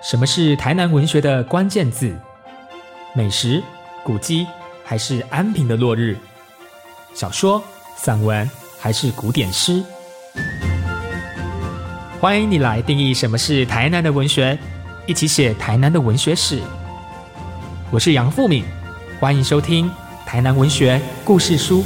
什么是台南文学的关键字？美食、古迹，还是安平的落日？小说、散文，还是古典诗？欢迎你来定义什么是台南的文学，一起写台南的文学史。我是杨富敏，欢迎收听《台南文学故事书》。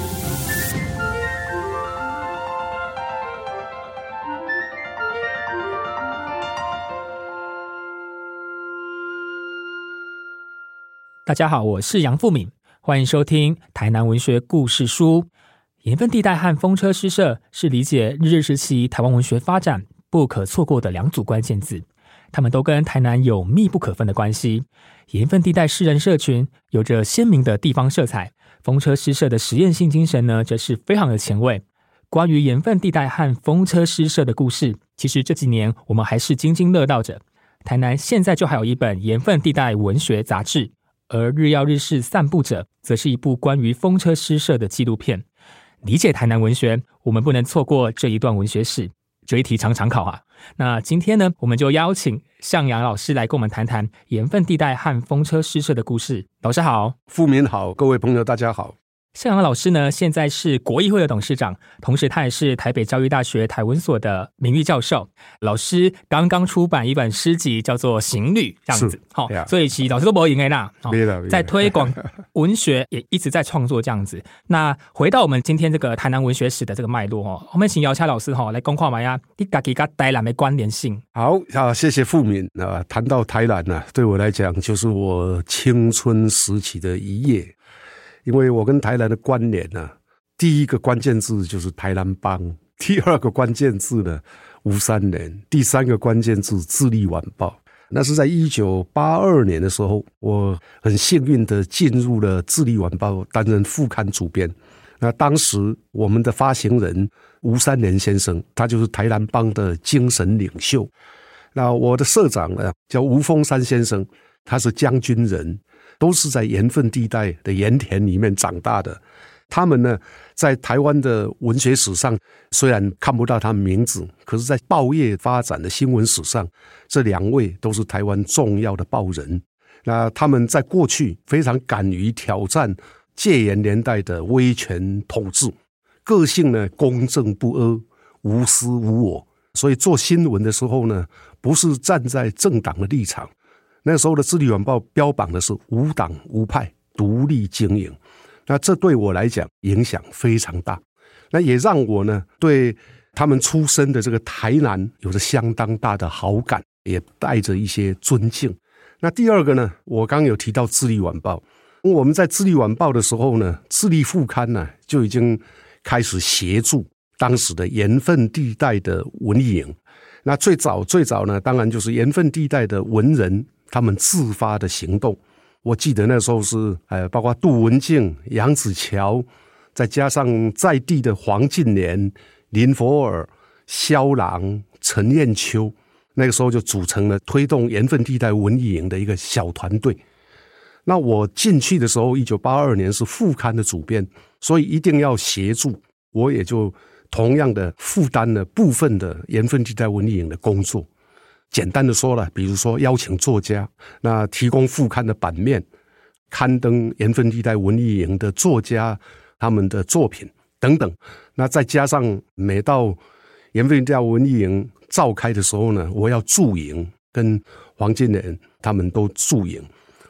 大家好，我是杨富敏，欢迎收听《台南文学故事书》。盐分地带和风车诗社是理解日治时期台湾文学发展不可错过的两组关键字，他们都跟台南有密不可分的关系。盐分地带诗人社群有着鲜明的地方色彩，风车诗社的实验性精神呢，则是非常的前卫。关于盐分地带和风车诗社的故事，其实这几年我们还是津津乐道着。台南现在就还有一本盐分地带文学杂志。而日曜日式散步者，则是一部关于风车诗社的纪录片。理解台南文学，我们不能错过这一段文学史。这一题常常考啊。那今天呢，我们就邀请向阳老师来跟我们谈谈盐分地带和风车诗社的故事。老师好，富民好，各位朋友大家好。向阳老师呢，现在是国议会的董事长，同时他也是台北教育大学台文所的名誉教授。老师刚刚出版一本诗集，叫做《行旅》，这样子。好，所以其老师都不会赢哎啦。在推广文学，也一直在创作这样子。那回到我们今天这个台南文学史的这个脉络哦，我们请姚恰老师哈来公话嘛呀，你家己跟台南的关联性。好啊，谢谢富民啊。谈到台南呢，对我来讲就是我青春时期的一页。因为我跟台南的关联呢，第一个关键字就是台南帮，第二个关键字呢吴三连，第三个关键字智利晚报。那是在一九八二年的时候，我很幸运的进入了智利晚报，担任副刊主编。那当时我们的发行人吴三连先生，他就是台南帮的精神领袖。那我的社长呢叫吴峰山先生，他是将军人。都是在盐分地带的盐田里面长大的，他们呢，在台湾的文学史上虽然看不到他们名字，可是，在报业发展的新闻史上，这两位都是台湾重要的报人。那他们在过去非常敢于挑战戒严年代的威权统治，个性呢公正不阿，无私无我，所以做新闻的时候呢，不是站在政党的立场。那时候的《智利晚报》标榜的是无党无派、独立经营，那这对我来讲影响非常大，那也让我呢对他们出身的这个台南有着相当大的好感，也带着一些尊敬。那第二个呢，我刚有提到《智利晚报》，我们在《智利晚报》的时候呢，《智利副刊》呢就已经开始协助当时的盐分地带的文艺营。那最早最早呢，当然就是盐分地带的文人。他们自发的行动，我记得那时候是，呃，包括杜文静、杨子乔，再加上在地的黄进莲、林佛尔、萧郎、陈彦秋，那个时候就组成了推动盐分地带文艺营的一个小团队。那我进去的时候，一九八二年是副刊的主编，所以一定要协助，我也就同样的负担了部分的盐分地带文艺营的工作。简单的说了，比如说邀请作家，那提供副刊的版面，刊登盐分地带文艺营的作家他们的作品等等。那再加上每到盐分地带文艺营召开的时候呢，我要驻营，跟黄金莲他们都驻营。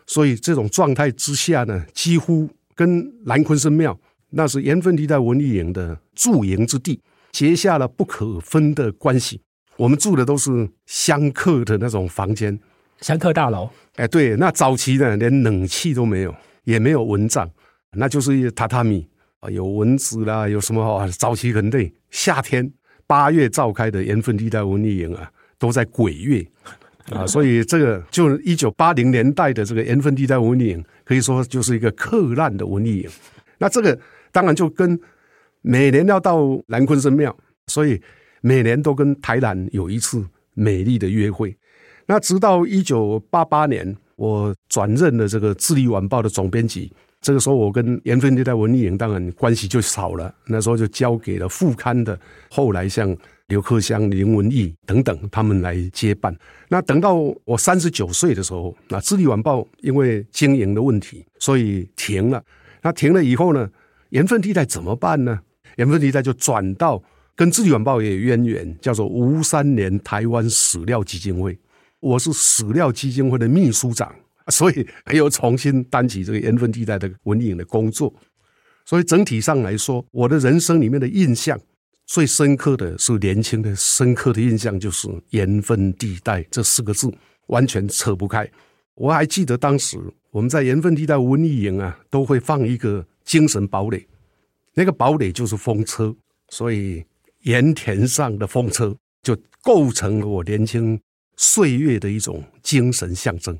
所以这种状态之下呢，几乎跟兰昆生庙那是盐分地带文艺营的驻营之地，结下了不可分的关系。我们住的都是香客的那种房间，香客大楼。哎，对，那早期呢，连冷气都没有，也没有蚊帐，那就是一榻榻米啊，有蚊子啦，有什么啊？早期很累。夏天八月召开的盐分地带文艺营啊，都在鬼月啊，所以这个就一九八零年代的这个盐分地带文艺营，可以说就是一个客烂的文艺营。那这个当然就跟每年要到南昆生庙，所以。每年都跟台南有一次美丽的约会，那直到一九八八年，我转任了这个《智利晚报》的总编辑，这个时候，我跟盐分地带文艺营当然关系就少了。那时候就交给了副刊的，后来像刘克襄、林文义等等他们来接办。那等到我三十九岁的时候，那《智利晚报》因为经营的问题，所以停了。那停了以后呢，盐分地带怎么办呢？盐分地带就转到跟《智利晚报》也有渊源，叫做吴三连台湾史料基金会。我是史料基金会的秘书长。所以又重新担起这个盐分地带的文影的工作，所以整体上来说，我的人生里面的印象最深刻的是年轻的深刻的印象就是盐分地带这四个字完全扯不开。我还记得当时我们在盐分地带文艺营啊，都会放一个精神堡垒，那个堡垒就是风车，所以盐田上的风车就构成了我年轻岁月的一种精神象征。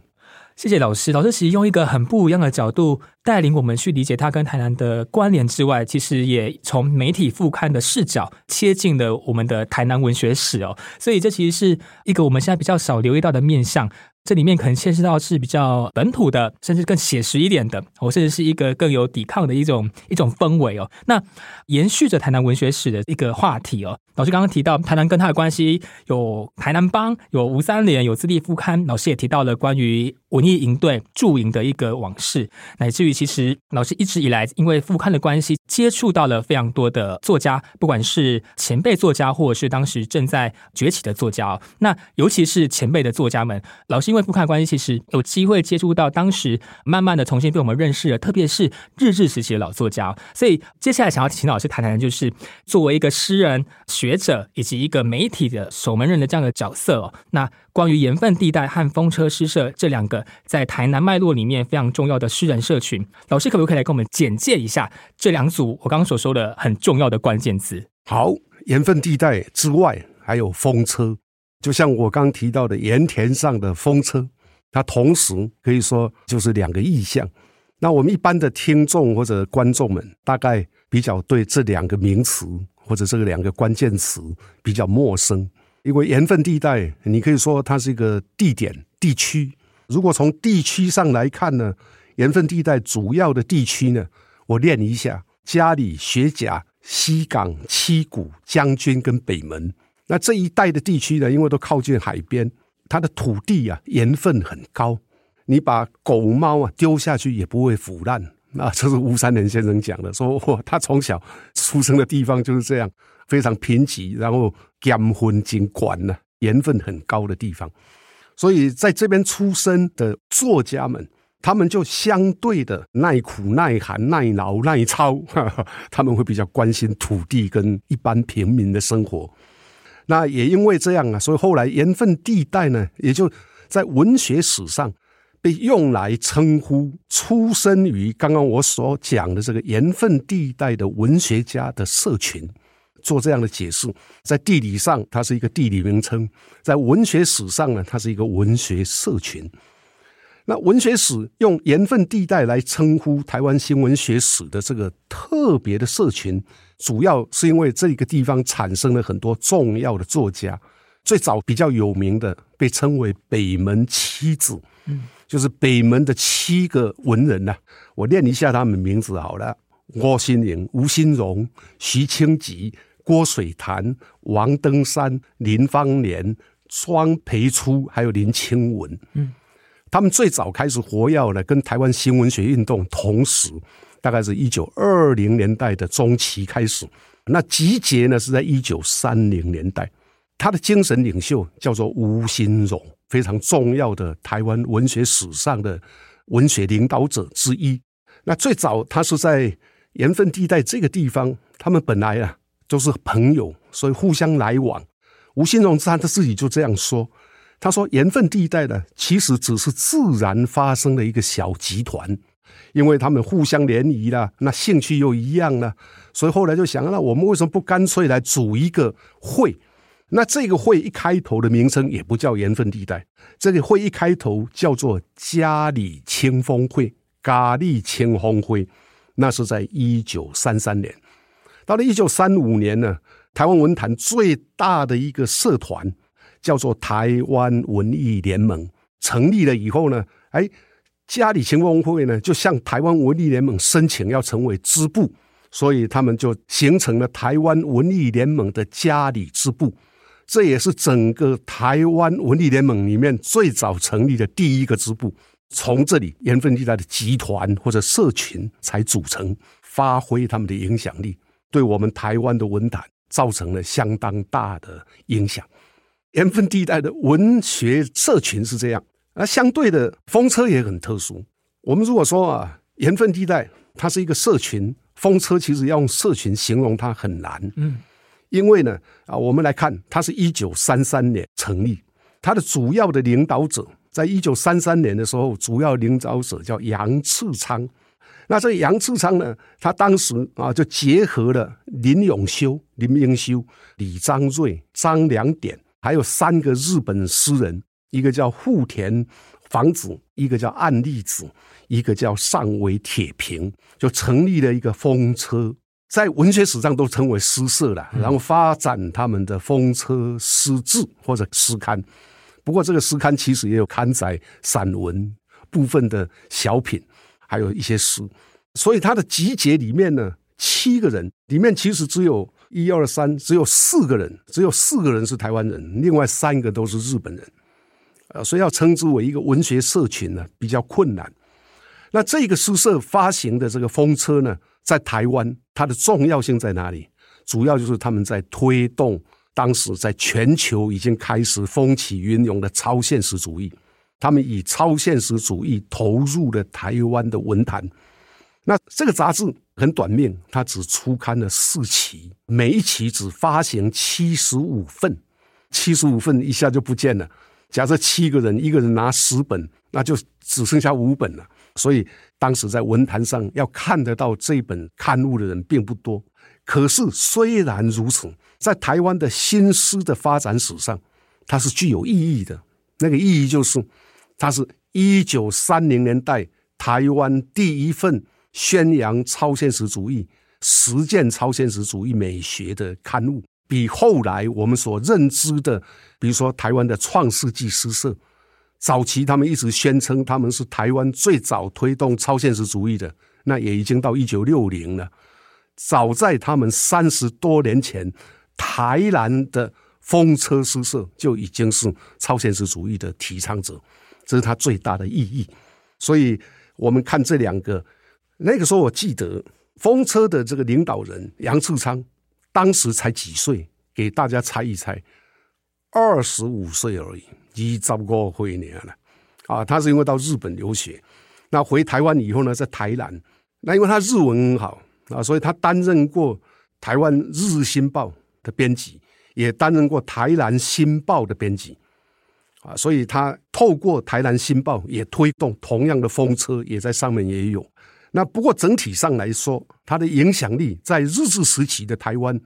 谢谢老师。老师其实用一个很不一样的角度带领我们去理解他跟台南的关联之外，其实也从媒体副刊的视角切进了我们的台南文学史哦。所以这其实是一个我们现在比较少留意到的面向。这里面可能牵涉到是比较本土的，甚至更写实一点的，或甚至是一个更有抵抗的一种一种氛围哦。那延续着台南文学史的一个话题哦，老师刚刚提到台南跟他的关系有台南帮，有吴三连，有自立副刊。老师也提到了关于文艺营队驻营的一个往事，乃至于其实老师一直以来因为副刊的关系，接触到了非常多的作家，不管是前辈作家，或者是当时正在崛起的作家哦。那尤其是前辈的作家们，老师。因为不看关系，其实有机会接触到当时慢慢的重新被我们认识了，特别是日治时期的老作家。所以接下来想要请老师谈谈的，就是作为一个诗人、学者以及一个媒体的守门人的这样的角色哦。那关于盐分地带和风车诗社这两个在台南脉络里面非常重要的诗人社群，老师可不可以来跟我们简介一下这两组我刚刚所说的很重要的关键词？好，盐分地带之外还有风车。就像我刚提到的盐田上的风车，它同时可以说就是两个意象。那我们一般的听众或者观众们，大概比较对这两个名词或者这个两个关键词比较陌生，因为盐分地带，你可以说它是一个地点地区。如果从地区上来看呢，盐分地带主要的地区呢，我念一下：嘉里、学甲、西港、七股、将军跟北门。那这一带的地区呢，因为都靠近海边，它的土地啊盐分很高，你把狗猫啊丢下去也不会腐烂。那这是吴三连先生讲的，说他从小出生的地方就是这样，非常贫瘠，然后甘昏金管呢，盐分很高的地方。所以在这边出生的作家们，他们就相对的耐苦、耐寒、耐劳、耐操，他们会比较关心土地跟一般平民的生活。那也因为这样啊，所以后来盐分地带呢，也就在文学史上被用来称呼出生于刚刚我所讲的这个盐分地带的文学家的社群，做这样的解释。在地理上，它是一个地理名称；在文学史上呢，它是一个文学社群。那文学史用盐分地带来称呼台湾新文学史的这个特别的社群。主要是因为这个地方产生了很多重要的作家，最早比较有名的被称为北门七子，嗯，就是北门的七个文人呐。我念一下他们名字好了：郭心莹、吴新荣、徐清吉、郭水潭、王登山、林芳年、庄培初，还有林清文。嗯，他们最早开始活跃呢，跟台湾新文学运动同时。大概是一九二零年代的中期开始，那集结呢是在一九三零年代。他的精神领袖叫做吴新荣，非常重要的台湾文学史上的文学领导者之一。那最早他是在盐分地带这个地方，他们本来啊都是朋友，所以互相来往。吴新荣他他自己就这样说，他说盐分地带呢其实只是自然发生的一个小集团。因为他们互相联谊了，那兴趣又一样了，所以后来就想，那我们为什么不干脆来组一个会？那这个会一开头的名称也不叫盐分地带，这个会一开头叫做嘉里清风会，咖喱清风会。那是在一九三三年，到了一九三五年呢，台湾文坛最大的一个社团叫做台湾文艺联盟成立了以后呢，哎。嘉里青工会呢，就向台湾文艺联盟申请要成为支部，所以他们就形成了台湾文艺联盟的嘉里支部。这也是整个台湾文艺联盟里面最早成立的第一个支部。从这里缘分地带的集团或者社群才组成，发挥他们的影响力，对我们台湾的文坛造成了相当大的影响。盐分地带的文学社群是这样，而相对的风车也很特殊。我们如果说啊，盐分地带它是一个社群，风车其实要用社群形容它很难。嗯，因为呢啊，我们来看，它是一九三三年成立，它的主要的领导者。在一九三三年的时候，主要领导者叫杨次昌。那这杨次昌呢，他当时啊就结合了林永修、林英修、李章瑞、张良典，还有三个日本诗人，一个叫户田房子，一个叫岸利子，一个叫上尾铁平，就成立了一个风车，在文学史上都称为诗社了。然后发展他们的风车诗志或者诗刊。不过，这个诗刊其实也有刊载散文、部分的小品，还有一些诗。所以，他的集结里面呢，七个人里面其实只有一二三，只有四个人，只有四个人是台湾人，另外三个都是日本人。呃，所以要称之为一个文学社群呢，比较困难。那这个诗社发行的这个风车呢，在台湾它的重要性在哪里？主要就是他们在推动。当时在全球已经开始风起云涌的超现实主义，他们以超现实主义投入了台湾的文坛。那这个杂志很短命，它只出刊了四期，每一期只发行七十五份，七十五份一下就不见了。假设七个人，一个人拿十本，那就只剩下五本了。所以当时在文坛上要看得到这本刊物的人并不多。可是虽然如此。在台湾的新诗的发展史上，它是具有意义的。那个意义就是，它是一九三零年代台湾第一份宣扬超现实主义、实践超现实主义美学的刊物，比后来我们所认知的，比如说台湾的创世纪诗社，早期他们一直宣称他们是台湾最早推动超现实主义的，那也已经到一九六零了。早在他们三十多年前。台南的风车诗社就已经是超现实主义的提倡者，这是他最大的意义。所以，我们看这两个，那个时候我记得风车的这个领导人杨树昌，当时才几岁？给大家猜一猜，二十五岁而已，一十五岁年了啊！他是因为到日本留学，那回台湾以后呢，在台南，那因为他日文很好啊，所以他担任过台湾《日新报》。的编辑也担任过《台南新报》的编辑，啊，所以他透过《台南新报》也推动同样的风车，也在上面也有。那不过整体上来说，它的影响力在日治时期的台湾，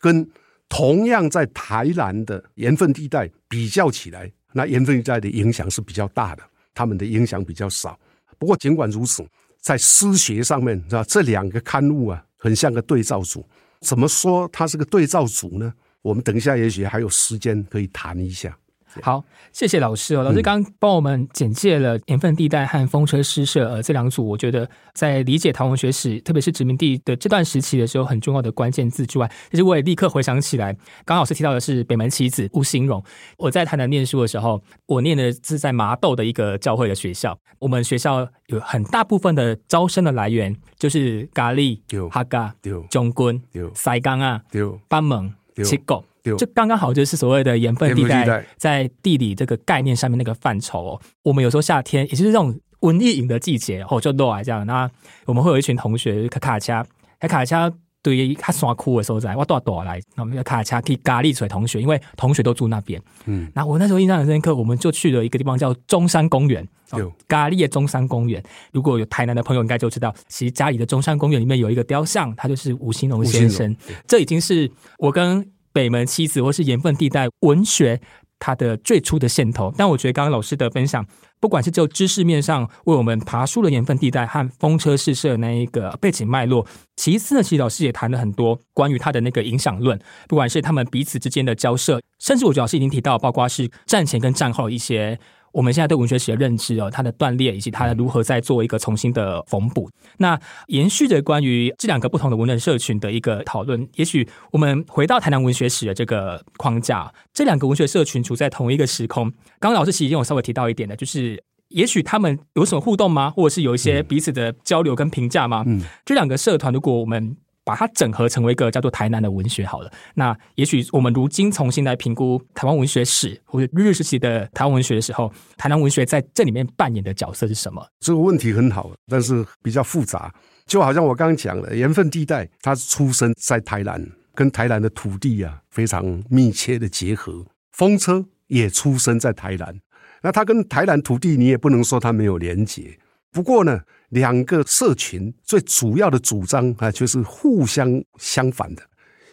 跟同样在台南的盐分地带比较起来，那盐分地带的影响是比较大的，他们的影响比较少。不过尽管如此，在诗学上面，是吧？这两个刊物啊，很像个对照组。怎么说它是个对照组呢？我们等一下也许还有时间可以谈一下。好，谢谢老师哦。老师刚帮我们简介了盐分地带和风车诗社呃这两组，我觉得在理解台湾学史，特别是殖民地的这段时期的时候，很重要的关键字之外，其实我也立刻回想起来，刚老师提到的是北门棋子吴兴荣。我在台南念书的时候，我念的是在麻豆的一个教会的学校，我们学校有很大部分的招生的来源就是咖喱、哈嘎、中 quân、塞冈啊、班蒙、七国。就刚刚好，就是所谓的盐分地带，在地理这个概念上面那个范畴。哦。我们有时候夏天，也就是这种文艺饮的季节，哦，就落来这样。那我们会有一群同学，卡卡恰，卡卡恰对于他山哭的时候在，我多多来，那我们卡卡恰去咖喱水同学，因为同学都住那边。嗯，那我那时候印象很深刻，我们就去了一个地方叫中山公园，有咖喱的中山公园。如果有台南的朋友，应该就知道，其实家里的中山公园里面有一个雕像，他就是吴兴荣先生。这已经是我跟北门妻子，或是盐分地带文学，它的最初的线头。但我觉得刚刚老师的分享，不管是就知识面上为我们爬出了盐分地带和风车试射那一个背景脉络，其次呢，其实老师也谈了很多关于他的那个影响论，不管是他们彼此之间的交涉，甚至我觉得老师已经提到，包括是战前跟战后一些我们现在对文学史的认知哦，它的断裂以及它如何再做一个重新的缝补。那延续着关于这两个不同的文人社群的一个讨论，也许我们回到台南文学史的这个框架，这两个文学社群处在同一个时空。刚刚老师其实已经有稍微提到一点的，就是也许他们有什么互动吗？或者是有一些彼此的交流跟评价吗？嗯，这两个社团，如果我们把它整合成为一个叫做台南的文学好了。那也许我们如今重新来评估台湾文学史或者日时期的台湾文学的时候，台南文学在这里面扮演的角色是什么？这个问题很好，但是比较复杂。就好像我刚刚讲了，盐分地带，它出生在台南，跟台南的土地啊非常密切的结合。风车也出生在台南，那它跟台南土地，你也不能说它没有连结。不过呢，两个社群最主要的主张啊，就是互相相反的。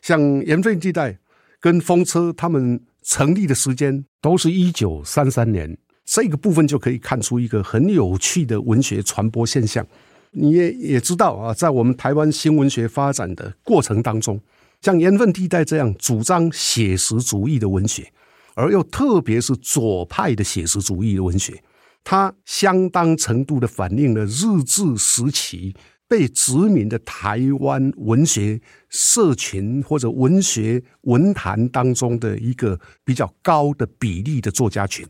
像盐分地带跟风车，他们成立的时间都是一九三三年，这个部分就可以看出一个很有趣的文学传播现象。你也也知道啊，在我们台湾新文学发展的过程当中，像盐分地带这样主张写实主义的文学，而又特别是左派的写实主义的文学。它相当程度的反映了日治时期被殖民的台湾文学社群或者文学文坛当中的一个比较高的比例的作家群。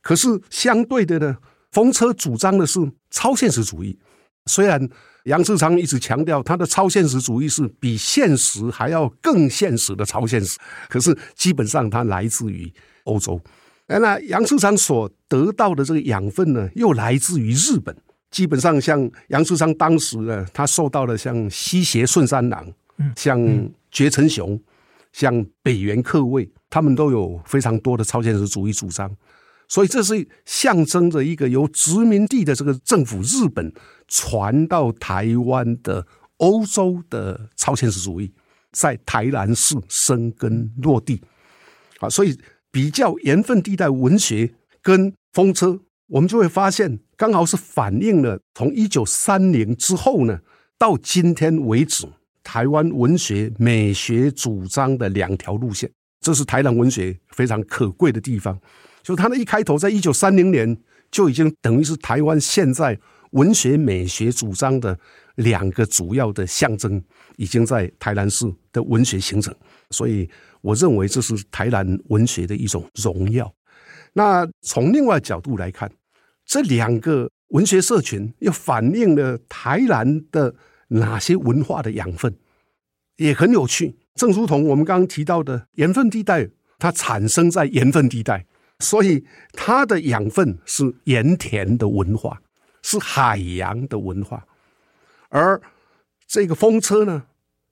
可是相对的呢，风车主张的是超现实主义。虽然杨志昌一直强调他的超现实主义是比现实还要更现实的超现实，可是基本上它来自于欧洲。哎，那杨树昌所得到的这个养分呢，又来自于日本。基本上，像杨树昌当时呢，他受到了像西胁顺三郎、像绝成雄、像北原克卫，他们都有非常多的超现实主义主张。所以，这是象征着一个由殖民地的这个政府日本传到台湾的欧洲的超现实主义，在台南市生根落地。啊，所以。比较盐分地带文学跟风车，我们就会发现，刚好是反映了从一九三零之后呢，到今天为止，台湾文学美学主张的两条路线，这是台南文学非常可贵的地方。就他的一开头，在一九三零年就已经等于是台湾现在文学美学主张的两个主要的象征，已经在台南市的文学形成，所以。我认为这是台南文学的一种荣耀。那从另外角度来看，这两个文学社群又反映了台南的哪些文化的养分，也很有趣。正如同我们刚刚提到的盐分地带，它产生在盐分地带，所以它的养分是盐田的文化，是海洋的文化。而这个风车呢，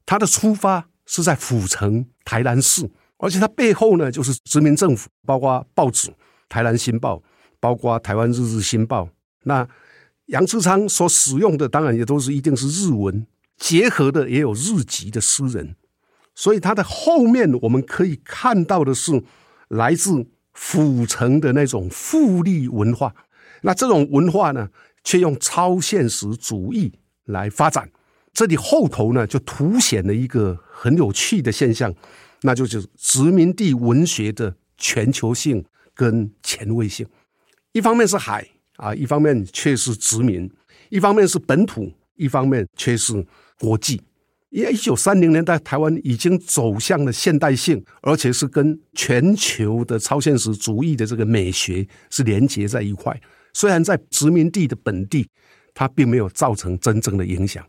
它的出发。是在府城台南市，而且它背后呢就是殖民政府，包括报纸《台南新报》，包括《台湾日日新报》。那杨志昌所使用的当然也都是一定是日文，结合的也有日籍的诗人，所以它的后面我们可以看到的是来自府城的那种富丽文化。那这种文化呢，却用超现实主义来发展。这里后头呢，就凸显了一个很有趣的现象，那就是殖民地文学的全球性跟前卫性。一方面是海啊，一方面却是殖民；一方面是本土，一方面却是国际。因为一九三零年代台湾已经走向了现代性，而且是跟全球的超现实主义的这个美学是连接在一块。虽然在殖民地的本地，它并没有造成真正的影响。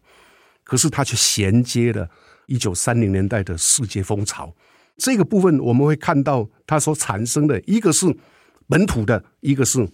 可是它却衔接了一九三零年代的世界风潮，这个部分我们会看到它所产生的一个是本土的，一个是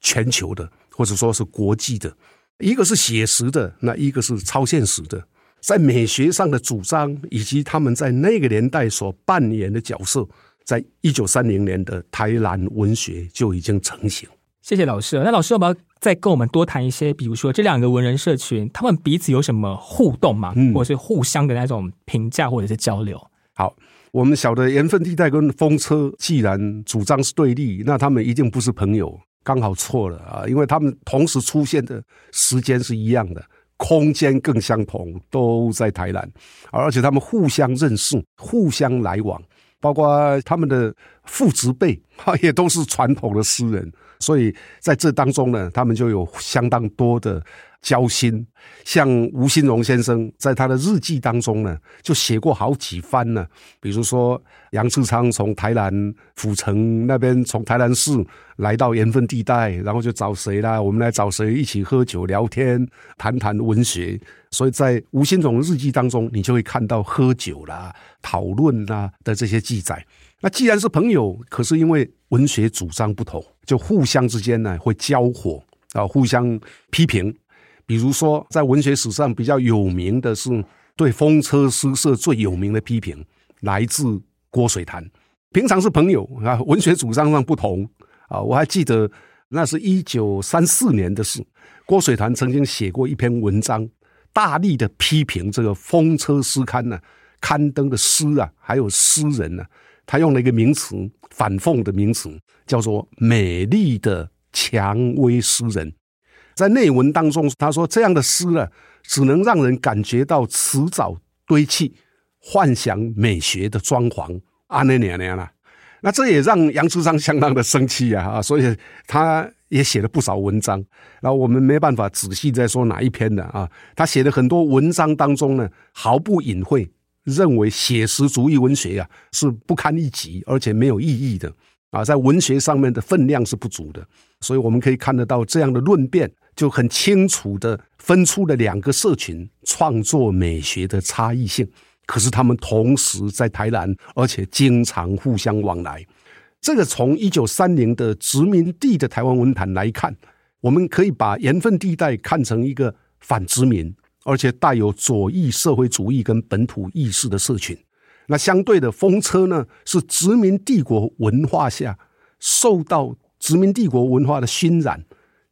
全球的，或者说是国际的，一个是写实的，那一个是超现实的，在美学上的主张以及他们在那个年代所扮演的角色，在一九三零年的台南文学就已经成型。谢谢老师。那老师要不要再跟我们多谈一些？比如说这两个文人社群，他们彼此有什么互动吗？或者是互相的那种评价或者是交流？好，我们晓得盐分地带跟风车既然主张是对立，那他们一定不是朋友，刚好错了啊！因为他们同时出现的时间是一样的，空间更相同，都在台南，而且他们互相认识，互相来往。包括他们的父执辈，哈，也都是传统的诗人，所以在这当中呢，他们就有相当多的。交心，像吴新荣先生在他的日记当中呢，就写过好几番呢。比如说，杨志昌从台南府城那边，从台南市来到盐分地带，然后就找谁啦？我们来找谁一起喝酒聊天，谈谈文学。所以在吴新荣日记当中，你就会看到喝酒啦、讨论啦的这些记载。那既然是朋友，可是因为文学主张不同，就互相之间呢会交火啊，互相批评。比如说，在文学史上比较有名的是对风车诗社最有名的批评，来自郭水潭。平常是朋友啊，文学主张上不同啊。我还记得，那是一九三四年的事，郭水潭曾经写过一篇文章，大力的批评这个风车诗刊呢，刊登的诗啊，还有诗人呢，他用了一个名词，反讽的名词，叫做“美丽的蔷薇诗人”。在内文当中，他说：“这样的诗呢，只能让人感觉到迟早堆砌，幻想美学的装潢。”啊，那年年了，那这也让杨志昌相当的生气呀！啊，所以他也写了不少文章。然后我们没办法仔细再说哪一篇的啊。他写的很多文章当中呢，毫不隐晦，认为写实主义文学啊是不堪一击，而且没有意义的啊，在文学上面的分量是不足的。所以我们可以看得到这样的论辩。就很清楚的分出了两个社群创作美学的差异性，可是他们同时在台南，而且经常互相往来。这个从一九三零的殖民地的台湾文坛来看，我们可以把盐分地带看成一个反殖民，而且带有左翼社会主义跟本土意识的社群。那相对的风车呢，是殖民帝国文化下受到殖民帝国文化的熏染。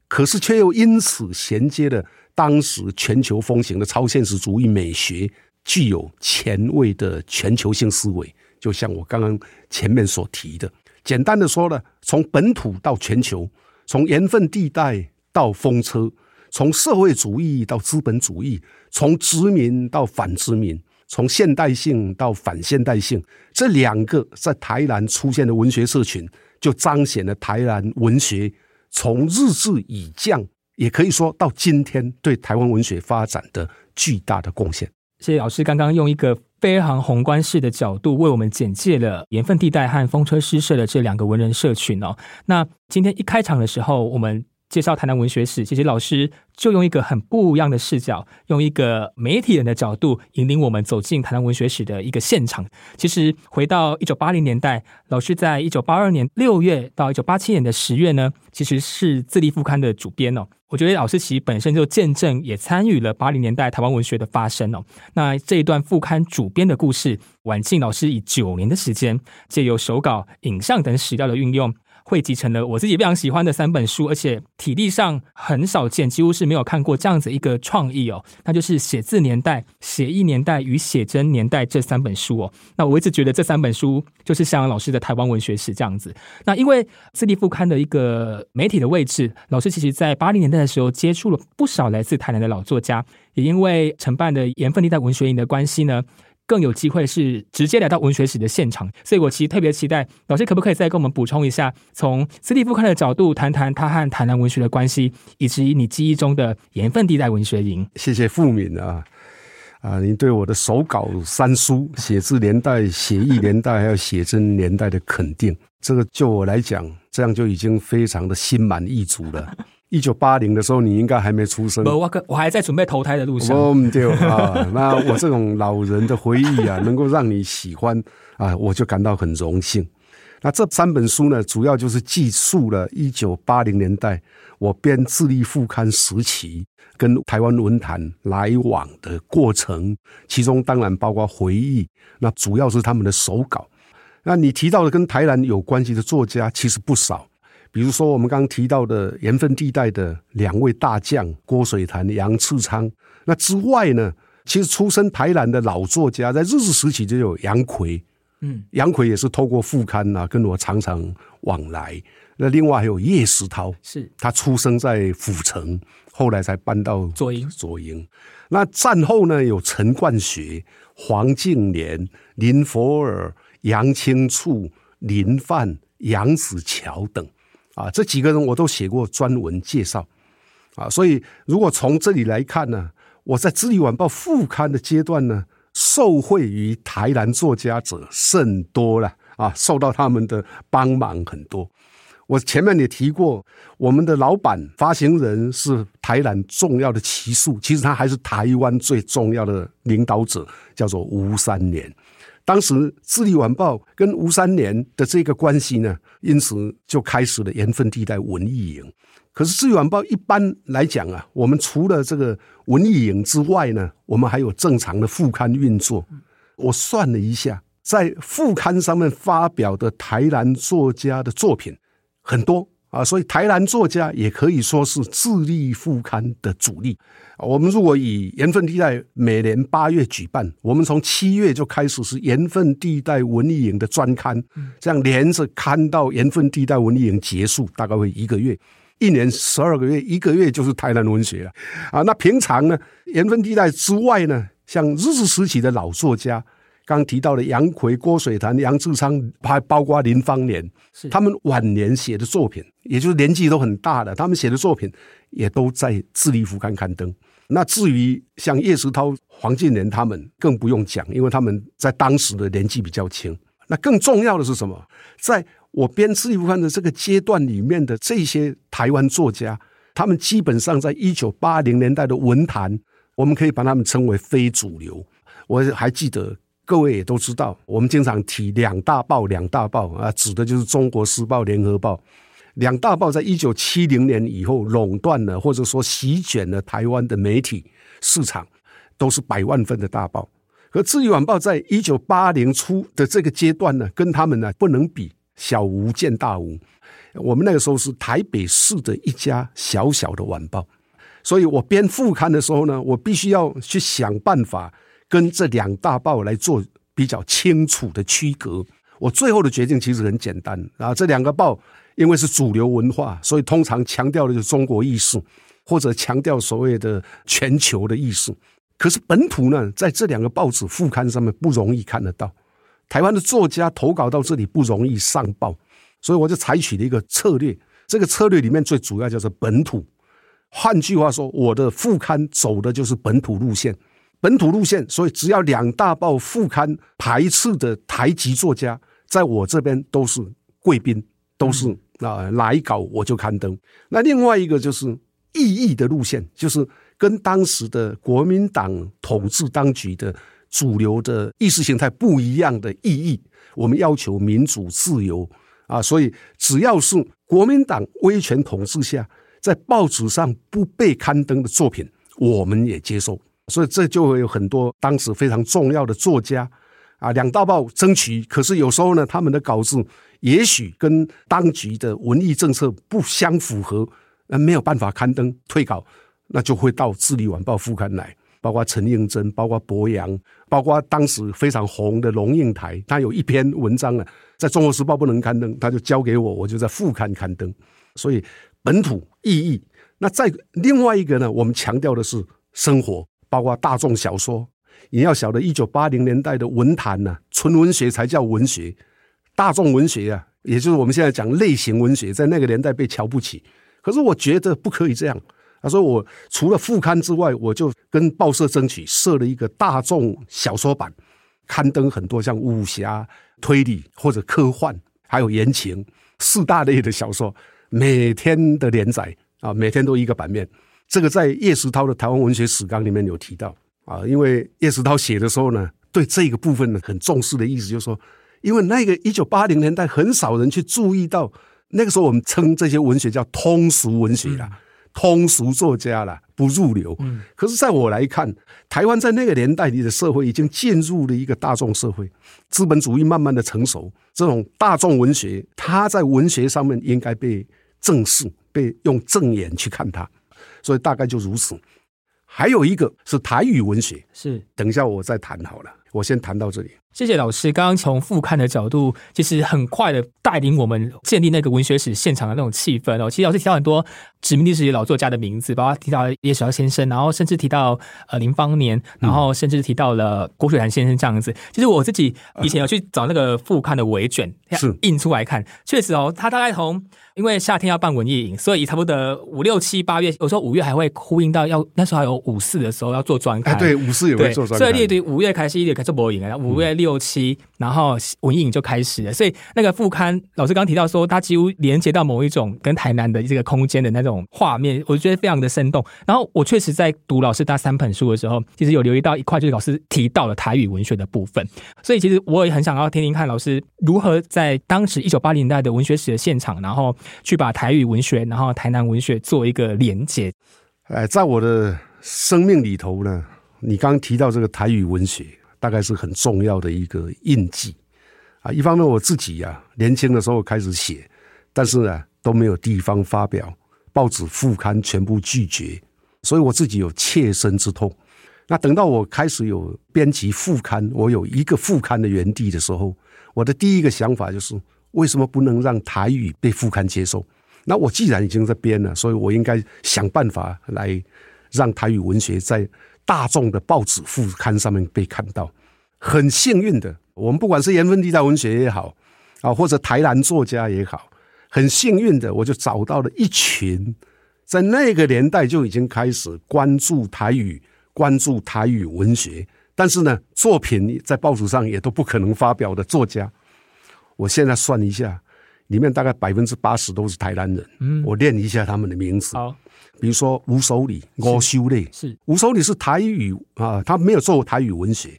可是却又因此衔接了当时全球风行的超现实主义美学，具有前卫的全球性思维。就像我刚刚前面所提的，简单的说呢，从本土到全球，从盐分地带到风车，从社会主义到资本主义，从殖民到反殖民，从现代性到反现代性，这两个在台南出现的文学社群，就彰显了台南文学。从日治以降，也可以说到今天，对台湾文学发展的巨大的贡献。谢谢老师刚刚用一个非常宏观式的角度为我们简介了盐分地带和风车诗社的这两个文人社群哦。那今天一开场的时候，我们。介绍台南文学史，其实老师就用一个很不一样的视角，用一个媒体人的角度，引领我们走进台南文学史的一个现场。其实回到一九八零年代，老师在一九八二年六月到一九八七年的十月呢，其实是自立副刊的主编哦。我觉得老师其实本身就见证也参与了八零年代台湾文学的发生哦。那这一段副刊主编的故事，晚进老师以九年的时间，借由手稿、影像等史料的运用。汇集成了我自己非常喜欢的三本书，而且体力上很少见，几乎是没有看过这样子一个创意哦。那就是《写字年代》《写意年代》与《写真年代》这三本书哦。那我一直觉得这三本书就是向阳老师的台湾文学史这样子。那因为自立副刊的一个媒体的位置，老师其实在八零年代的时候接触了不少来自台南的老作家，也因为承办的盐分地带文学营的关系呢。更有机会是直接来到文学史的现场，所以我其实特别期待老师可不可以再跟我们补充一下，从斯蒂夫克的角度谈谈他和台南文学的关系，以及你记忆中的盐分地带文学营。谢谢傅敏啊啊，您对我的手稿三书写字年代、写意年代还有写真年代的肯定，这个就我来讲，这样就已经非常的心满意足了。一九八零的时候，你应该还没出生。我我还在准备投胎的路上。哦，对啊，那我这种老人的回忆啊，能够让你喜欢啊，我就感到很荣幸。那这三本书呢，主要就是记述了一九八零年代我编智力副刊时期跟台湾文坛来往的过程，其中当然包括回忆，那主要是他们的手稿。那你提到的跟台南有关系的作家，其实不少。比如说，我们刚刚提到的盐分地带的两位大将郭水潭、杨次昌，那之外呢，其实出身台南的老作家，在日治时期就有杨奎，嗯，杨奎也是透过副刊啊，跟我常常往来。那另外还有叶石涛，是他出生在府城，后来才搬到左营。左营。那战后呢，有陈冠学、黄敬年、林佛尔、杨清处、林范、杨子乔等。啊，这几个人我都写过专文介绍啊，所以如果从这里来看呢，我在《智利晚报》副刊的阶段呢，受惠于台南作家者甚多了啊，受到他们的帮忙很多。我前面也提过，我们的老板发行人是台南重要的奇数，其实他还是台湾最重要的领导者，叫做吴三连。当时《智利晚报》跟吴三连的这个关系呢，因此就开始了盐分地带文艺营。可是《智利晚报》一般来讲啊，我们除了这个文艺营之外呢，我们还有正常的副刊运作。我算了一下，在副刊上面发表的台南作家的作品。很多啊，所以台南作家也可以说是智利副刊的主力。我们如果以盐分地带每年八月举办，我们从七月就开始是盐分地带文艺营的专刊，这样连着刊到盐分地带文艺营结束，大概会一个月，一年十二个月，一个月就是台南文学了啊。那平常呢，盐分地带之外呢，像日治时期的老作家。刚提到的杨奎、郭水潭、杨志昌，还包括林芳年，他们晚年写的作品，也就是年纪都很大的，他们写的作品也都在《智利副刊》刊登。那至于像叶石涛、黄敬年他们，更不用讲，因为他们在当时的年纪比较轻。那更重要的是什么？在我编《智利副刊》的这个阶段里面的这些台湾作家，他们基本上在一九八零年代的文坛，我们可以把他们称为非主流。我还记得。各位也都知道，我们经常提两大报，两大报啊，指的就是《中国时报》《联合报》。两大报在一九七零年以后垄断了，或者说席卷了台湾的媒体市场，都是百万份的大报。和《自由晚报》在一九八零初的这个阶段呢，跟他们呢不能比，小巫见大巫。我们那个时候是台北市的一家小小的晚报，所以我编副刊的时候呢，我必须要去想办法。跟这两大报来做比较清楚的区隔，我最后的决定其实很简单啊。这两个报因为是主流文化，所以通常强调的就是中国意识，或者强调所谓的全球的意识。可是本土呢，在这两个报纸副刊上面不容易看得到，台湾的作家投稿到这里不容易上报，所以我就采取了一个策略。这个策略里面最主要就是本土，换句话说，我的副刊走的就是本土路线。本土路线，所以只要两大报副刊排斥的台籍作家，在我这边都是贵宾，都是啊来稿我就刊登。那另外一个就是异议的路线，就是跟当时的国民党统治当局的主流的意识形态不一样的异议。我们要求民主自由啊，所以只要是国民党威权统治下在报纸上不被刊登的作品，我们也接受。所以这就会有很多当时非常重要的作家啊，两大报争取。可是有时候呢，他们的稿子也许跟当局的文艺政策不相符合，那没有办法刊登退稿，那就会到《智利晚报》副刊来。包括陈应真，包括博洋，包括当时非常红的龙应台，他有一篇文章啊，在中国时报不能刊登，他就交给我，我就在副刊刊登。所以本土意义。那在另外一个呢，我们强调的是生活。包括大众小说，你要晓得，一九八零年代的文坛呢，纯文学才叫文学，大众文学啊，也就是我们现在讲类型文学，在那个年代被瞧不起。可是我觉得不可以这样。他说，我除了副刊之外，我就跟报社争取设了一个大众小说版，刊登很多像武侠、推理或者科幻，还有言情四大类的小说，每天的连载啊，每天都一个版面。这个在叶石涛的台湾文学史纲里面有提到啊，因为叶石涛写的时候呢，对这个部分呢很重视的意思，就是说，因为那个一九八零年代很少人去注意到，那个时候我们称这些文学叫通俗文学啦，通俗作家啦，不入流。嗯，可是在我来看，台湾在那个年代里的社会已经进入了一个大众社会，资本主义慢慢的成熟，这种大众文学，它在文学上面应该被正视，被用正眼去看它。所以大概就如此，还有一个是台语文学，是。等一下我再谈好了，我先谈到这里。谢谢老师，刚刚从复刊的角度，其实很快的带领我们建立那个文学史现场的那种气氛哦。其实老师提到很多殖民地时期老作家的名字，包括提到叶绍先生，然后甚至提到呃林芳年，然后甚至提到了郭雪潭先生这样子。其实我自己以前有去找那个复刊的围卷，是印出来看，确实哦，他大概从。因为夏天要办文艺营，所以差不多五六七八月，有时候五月还会呼应到要那时候还有五四的时候要做专刊。对，五四也会做专刊。所以列队五月开始一点开始播影啊，五月六七，然后文影就开始了。所以那个副刊老师刚提到说，他几乎连接到某一种跟台南的这个空间的那种画面，我觉得非常的生动。然后我确实在读老师那三本书的时候，其实有留意到一块，就是老师提到了台语文学的部分。所以其实我也很想要听听看老师如何在当时一九八零年代的文学史的现场，然后去把台语。文学，然后台南文学做一个连接。哎，在我的生命里头呢，你刚刚提到这个台语文学，大概是很重要的一个印记啊。一方面我自己呀，年轻的时候开始写，但是呢都没有地方发表，报纸副刊全部拒绝，所以我自己有切身之痛。那等到我开始有编辑副刊，我有一个副刊的园地的时候，我的第一个想法就是，为什么不能让台语被副刊接受？那我既然已经在编了，所以我应该想办法来让台语文学在大众的报纸副刊上面被看到。很幸运的，我们不管是盐分地带文学也好，啊，或者台南作家也好，很幸运的，我就找到了一群在那个年代就已经开始关注台语、关注台语文学，但是呢，作品在报纸上也都不可能发表的作家。我现在算一下。里面大概百分之八十都是台南人。嗯，我念一下他们的名字。好，比如说吴守礼、吴修烈。是吴守礼是台语啊，他没有做过台语文学，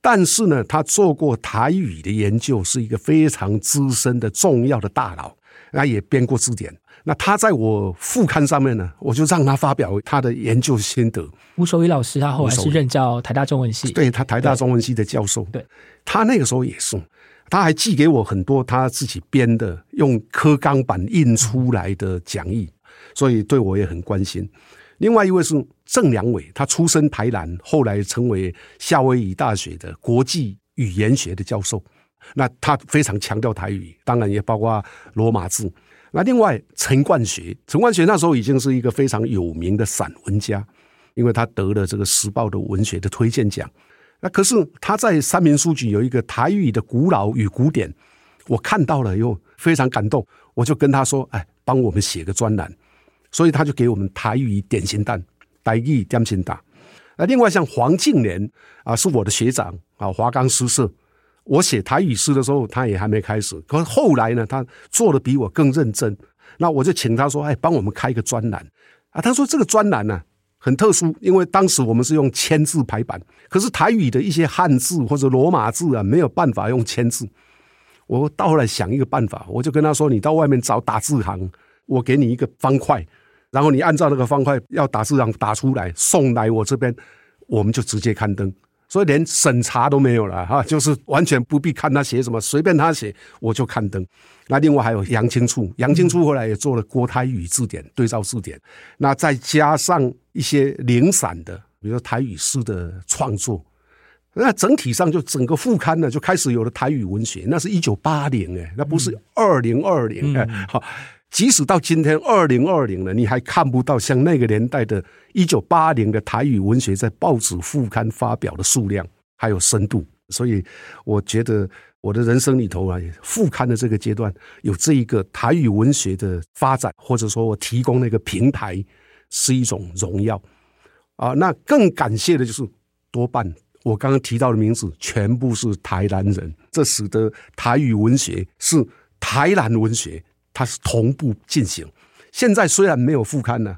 但是呢，他做过台语的研究，是一个非常资深的重要的大佬。那也编过字典。那他在我副刊上面呢，我就让他发表他的研究心得。吴守礼老师，他后来是任教台大中文系，对他台大中文系的教授。对，他那个时候也是。他还寄给我很多他自己编的用刻钢板印出来的讲义，所以对我也很关心。另外一位是郑良伟，他出身台南，后来成为夏威夷大学的国际语言学的教授。那他非常强调台语，当然也包括罗马字。那另外陈冠学，陈冠学那时候已经是一个非常有名的散文家，因为他得了这个时报的文学的推荐奖。那可是他在三民书局有一个台语的古老与古典，我看到了又非常感动，我就跟他说：“哎，帮我们写个专栏。”所以他就给我们台语点心蛋，台语点心蛋。那另外像黄敬年啊，是我的学长啊，华冈诗社。我写台语诗的时候，他也还没开始。可是后来呢，他做的比我更认真。那我就请他说：“哎，帮我们开一个专栏。”啊，他说这个专栏呢。很特殊，因为当时我们是用签字排版，可是台语的一些汉字或者罗马字啊，没有办法用签字。我到后来想一个办法，我就跟他说：“你到外面找打字行，我给你一个方块，然后你按照那个方块要打字行打出来，送来我这边，我们就直接刊登。”所以连审查都没有了哈，就是完全不必看他写什么，随便他写我就刊登。那另外还有杨清处，杨清处后来也做了国台语字典对照字典。那再加上一些零散的，比如说台语诗的创作，那整体上就整个副刊呢就开始有了台语文学。那是一九八零哎，那不是二零二零哎，好。即使到今天二零二零了，你还看不到像那个年代的一九八零的台语文学在报纸副刊发表的数量还有深度。所以我觉得我的人生里头啊，副刊的这个阶段有这一个台语文学的发展，或者说我提供那个平台是一种荣耀啊。那更感谢的就是多半我刚刚提到的名字全部是台南人，这使得台语文学是台南文学。它是同步进行。现在虽然没有副刊呢，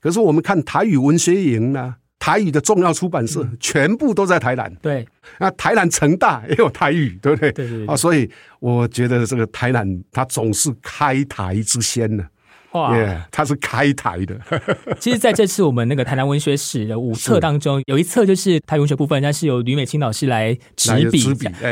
可是我们看台语文学营呢，台语的重要出版社全部都在台南。对，那台南成大也有台语，对不对？对对啊，所以我觉得这个台南它总是开台之先呢。哇，它是开台的。其实，在这次我们那个台南文学史的五册当中，有一册就是台文学部分，那是由吕美清老师来执笔，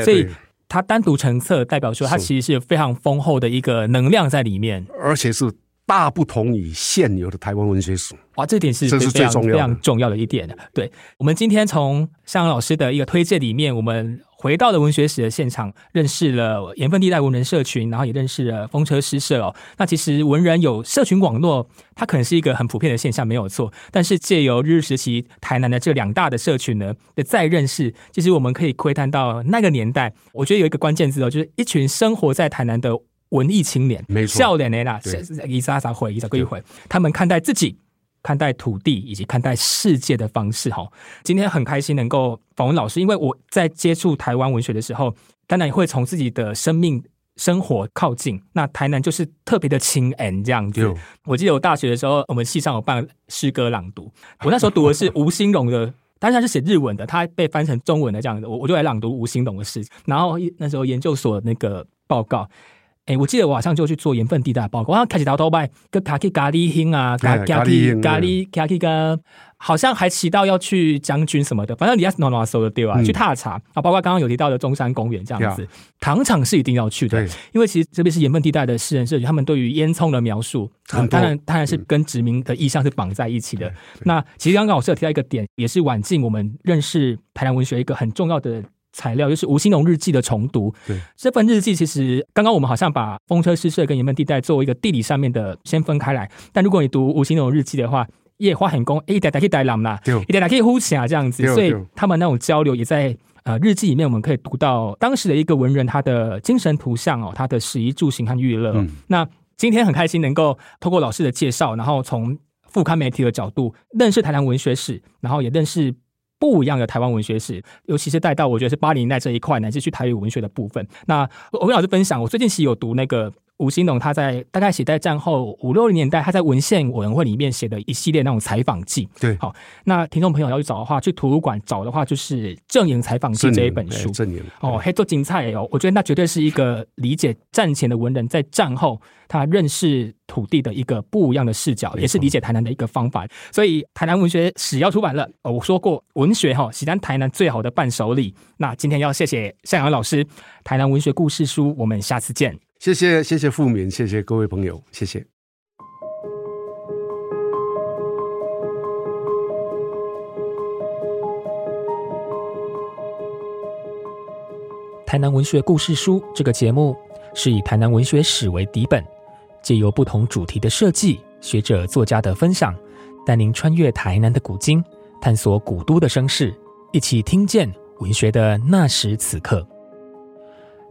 所以。它单独成册，代表说它其实是非常丰厚的一个能量在里面，而且是大不同于现有的台湾文学史。哇，这点是这是最重要非常重要的一点的。对我们今天从向阳老师的一个推荐里面，我们回到了文学史的现场，认识了盐分地带文人社群，然后也认识了风车诗社哦。那其实文人有社群网络，它可能是一个很普遍的现象，没有错。但是借由日治时期台南的这两大的社群呢的再认识，其实我们可以窥探到那个年代，我觉得有一个关键字哦，就是一群生活在台南的文艺青年，没错笑脸的啦，对一撒撒会，一撒归一回，他们看待自己。看待土地以及看待世界的方式，哈，今天很开心能够访问老师，因为我在接触台湾文学的时候，当然也会从自己的生命生活靠近。那台南就是特别的亲恩这样子。我记得我大学的时候，我们系上有办诗歌朗读，我那时候读的是吴兴荣的。但是他是写日文的，他被翻成中文的这样子，我我就来朗读吴兴荣的诗。然后那时候研究所那个报告，哎，我记得我好像就去做盐分地带的报告，我好像开始到头拜跟卡基咖喱厅啊，咖哎咖咖喱咖喱咖喱跟，好像还骑到要去将军什么的，反正你要弄弄搜的对吧？嗯。去踏查。啊，包括刚刚有提到的中山公园这样子，糖厂是一定要去的，因为其实这边是盐分地带的私人社区，他们对于烟囱的描述，当然当然是跟殖民的意象是绑在一起的。那其实刚刚老师有提到一个点，也是晚近我们认识台南文学一个很重要的材料，就是吴兴荣日记的重读。对，这份日记其实刚刚我们好像把风车诗社跟盐分地带作为一个地理上面的先分开来，但如果你读吴兴荣日记的话，夜花很工，哎，一点可以带朗啦，对。一点可以呼起啊，这样子，所以他们那种交流也在。呃，日记里面我们可以读到当时的一个文人他的精神图像哦，他的食衣住行和娱乐。那今天很开心能够透过老师的介绍，然后从副刊媒体的角度认识台南文学史，然后也认识不一样的台湾文学史，尤其是带到我觉得是八零年代这一块，乃至去台语文学的部分。那我我跟老师分享，我最近其实有读那个。吴兴龙他在大概写在战后五六零年代，他在文献委员会里面写的一系列那种采访记。对好，那听众朋友要去找的话，去图书馆找的话，就是《正营采访记》这一本书。正言哦，黑做精彩哦！我觉得那绝对是一个理解战前的文人在战后他认识土地的一个不一样的视角，也是理解台南的一个方法。所以台南文学史要出版了，哦，我说过文学哈，喜欢台南最好的伴手礼。那今天要谢谢向阳老师，台南文学故事书，我们下次见。谢谢谢谢富民，谢谢各位朋友，谢谢。台南文学故事书这个节目是以台南文学史为底本，借由不同主题的设计、学者、作家的分享，带您穿越台南的古今，探索古都的声势，一起听见文学的那时此刻。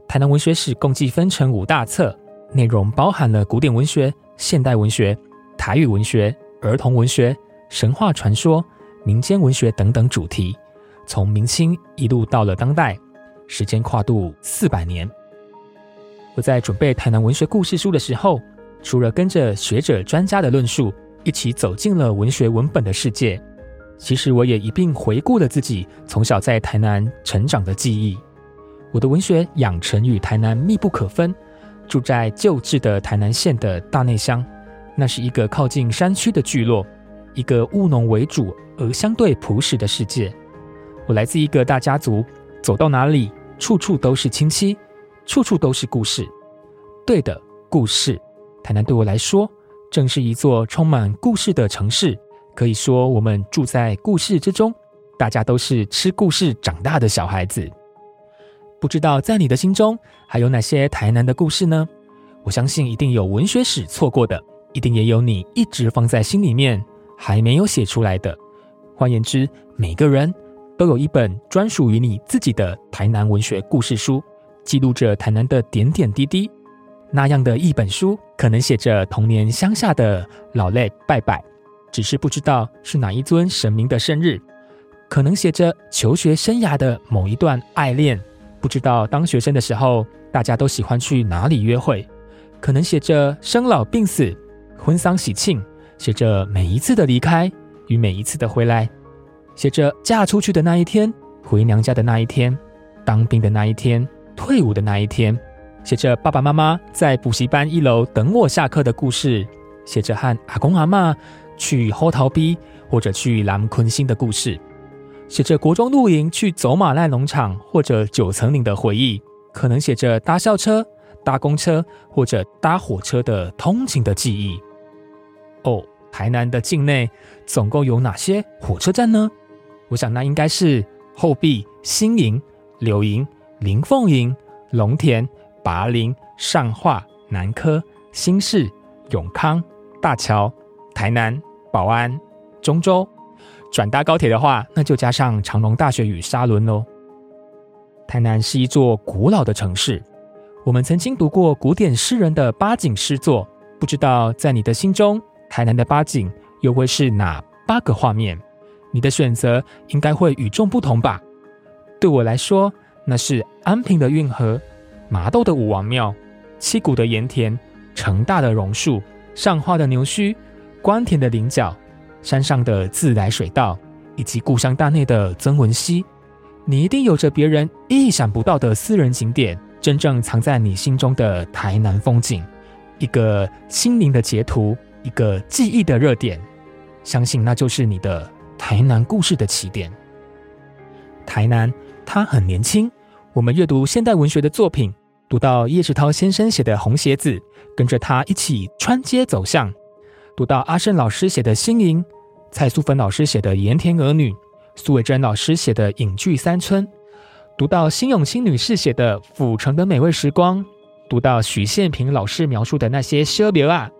台南文学史共计分成五大册，内容包含了古典文学、现代文学、台语文学、儿童文学、神话传说、民间文学等等主题，从明清一路到了当代。时间跨度四百年。我在准备台南文学故事书的时候，除了跟着学者专家的论述，一起走进了文学文本的世界，其实我也一并回顾了自己从小在台南成长的记忆。我的文学养成与台南密不可分，住在旧制的台南县的大内乡，那是一个靠近山区的聚落，一个务农为主而相对朴实的世界。我来自一个大家族，走到哪里。处处都是亲戚，处处都是故事。对的，故事。台南对我来说，正是一座充满故事的城市。可以说，我们住在故事之中，大家都是吃故事长大的小孩子。不知道在你的心中还有哪些台南的故事呢？我相信一定有文学史错过的，一定也有你一直放在心里面还没有写出来的。换言之，每个人。都有一本专属于你自己的台南文学故事书，记录着台南的点点滴滴。那样的一本书，可能写着童年乡下的老泪拜拜，只是不知道是哪一尊神明的生日；可能写着求学生涯的某一段爱恋，不知道当学生的时候大家都喜欢去哪里约会；可能写着生老病死、婚丧喜庆，写着每一次的离开与每一次的回来。写着嫁出去的那一天，回娘家的那一天，当兵的那一天，退伍的那一天，写着爸爸妈妈在补习班一楼等我下课的故事，写着和阿公阿妈去后逃逼或者去蓝昆星的故事，写着国中露营去走马濑农场或者九层岭的回忆，可能写着搭校车、搭公车或者搭火车的通勤的记忆。哦，台南的境内总共有哪些火车站呢？我想那应该是后壁、新营、柳营、林凤营、龙田、拔林、上化、南科、新市、永康、大桥、台南、保安、中州。转搭高铁的话，那就加上长隆大学与沙仑喽。台南是一座古老的城市，我们曾经读过古典诗人的八景诗作，不知道在你的心中，台南的八景又会是哪八个画面？你的选择应该会与众不同吧？对我来说，那是安平的运河、麻豆的武王庙、七股的盐田、成大的榕树、上花的牛须、关田的菱角、山上的自来水道，以及故乡大内的曾文溪。你一定有着别人意想不到的私人景点，真正藏在你心中的台南风景，一个心灵的截图，一个记忆的热点。相信那就是你的。台南故事的起点。台南，他很年轻。我们阅读现代文学的作品，读到叶世涛先生写的《红鞋子》，跟着他一起穿街走巷；读到阿胜老师写的《新营》，蔡素芬老师写的《盐田儿女》，苏伟珍老师写的《隐居三村》；读到辛永清女士写的《府城的美味时光》，读到许宪平老师描述的那些奢别啊，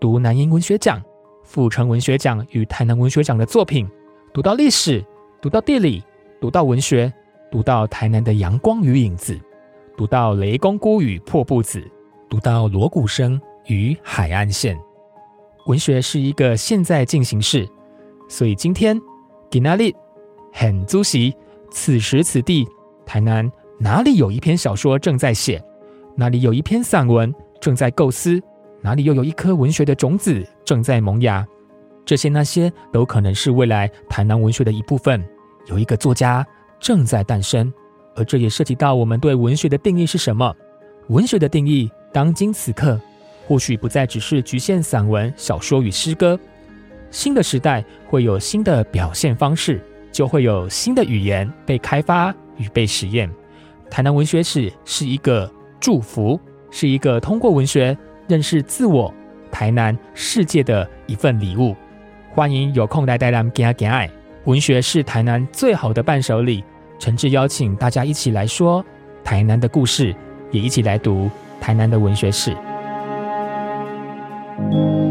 读南英文学奖。阜城文学奖与台南文学奖的作品，读到历史，读到地理，读到文学，读到台南的阳光与影子，读到雷公姑与破布子，读到锣鼓声与海岸线。文学是一个现在进行式，所以今天给那里很足席，此时此地，台南哪里有一篇小说正在写，哪里有一篇散文正在构思。哪里又有一颗文学的种子正在萌芽？这些那些都可能是未来台南文学的一部分。有一个作家正在诞生，而这也涉及到我们对文学的定义是什么？文学的定义，当今此刻或许不再只是局限散文、小说与诗歌。新的时代会有新的表现方式，就会有新的语言被开发与被实验。台南文学史是一个祝福，是一个通过文学。认识自我，台南世界的一份礼物。欢迎有空来台南给给爱。文学是台南最好的伴手礼。诚挚邀请大家一起来说台南的故事，也一起来读台南的文学史。Thank you.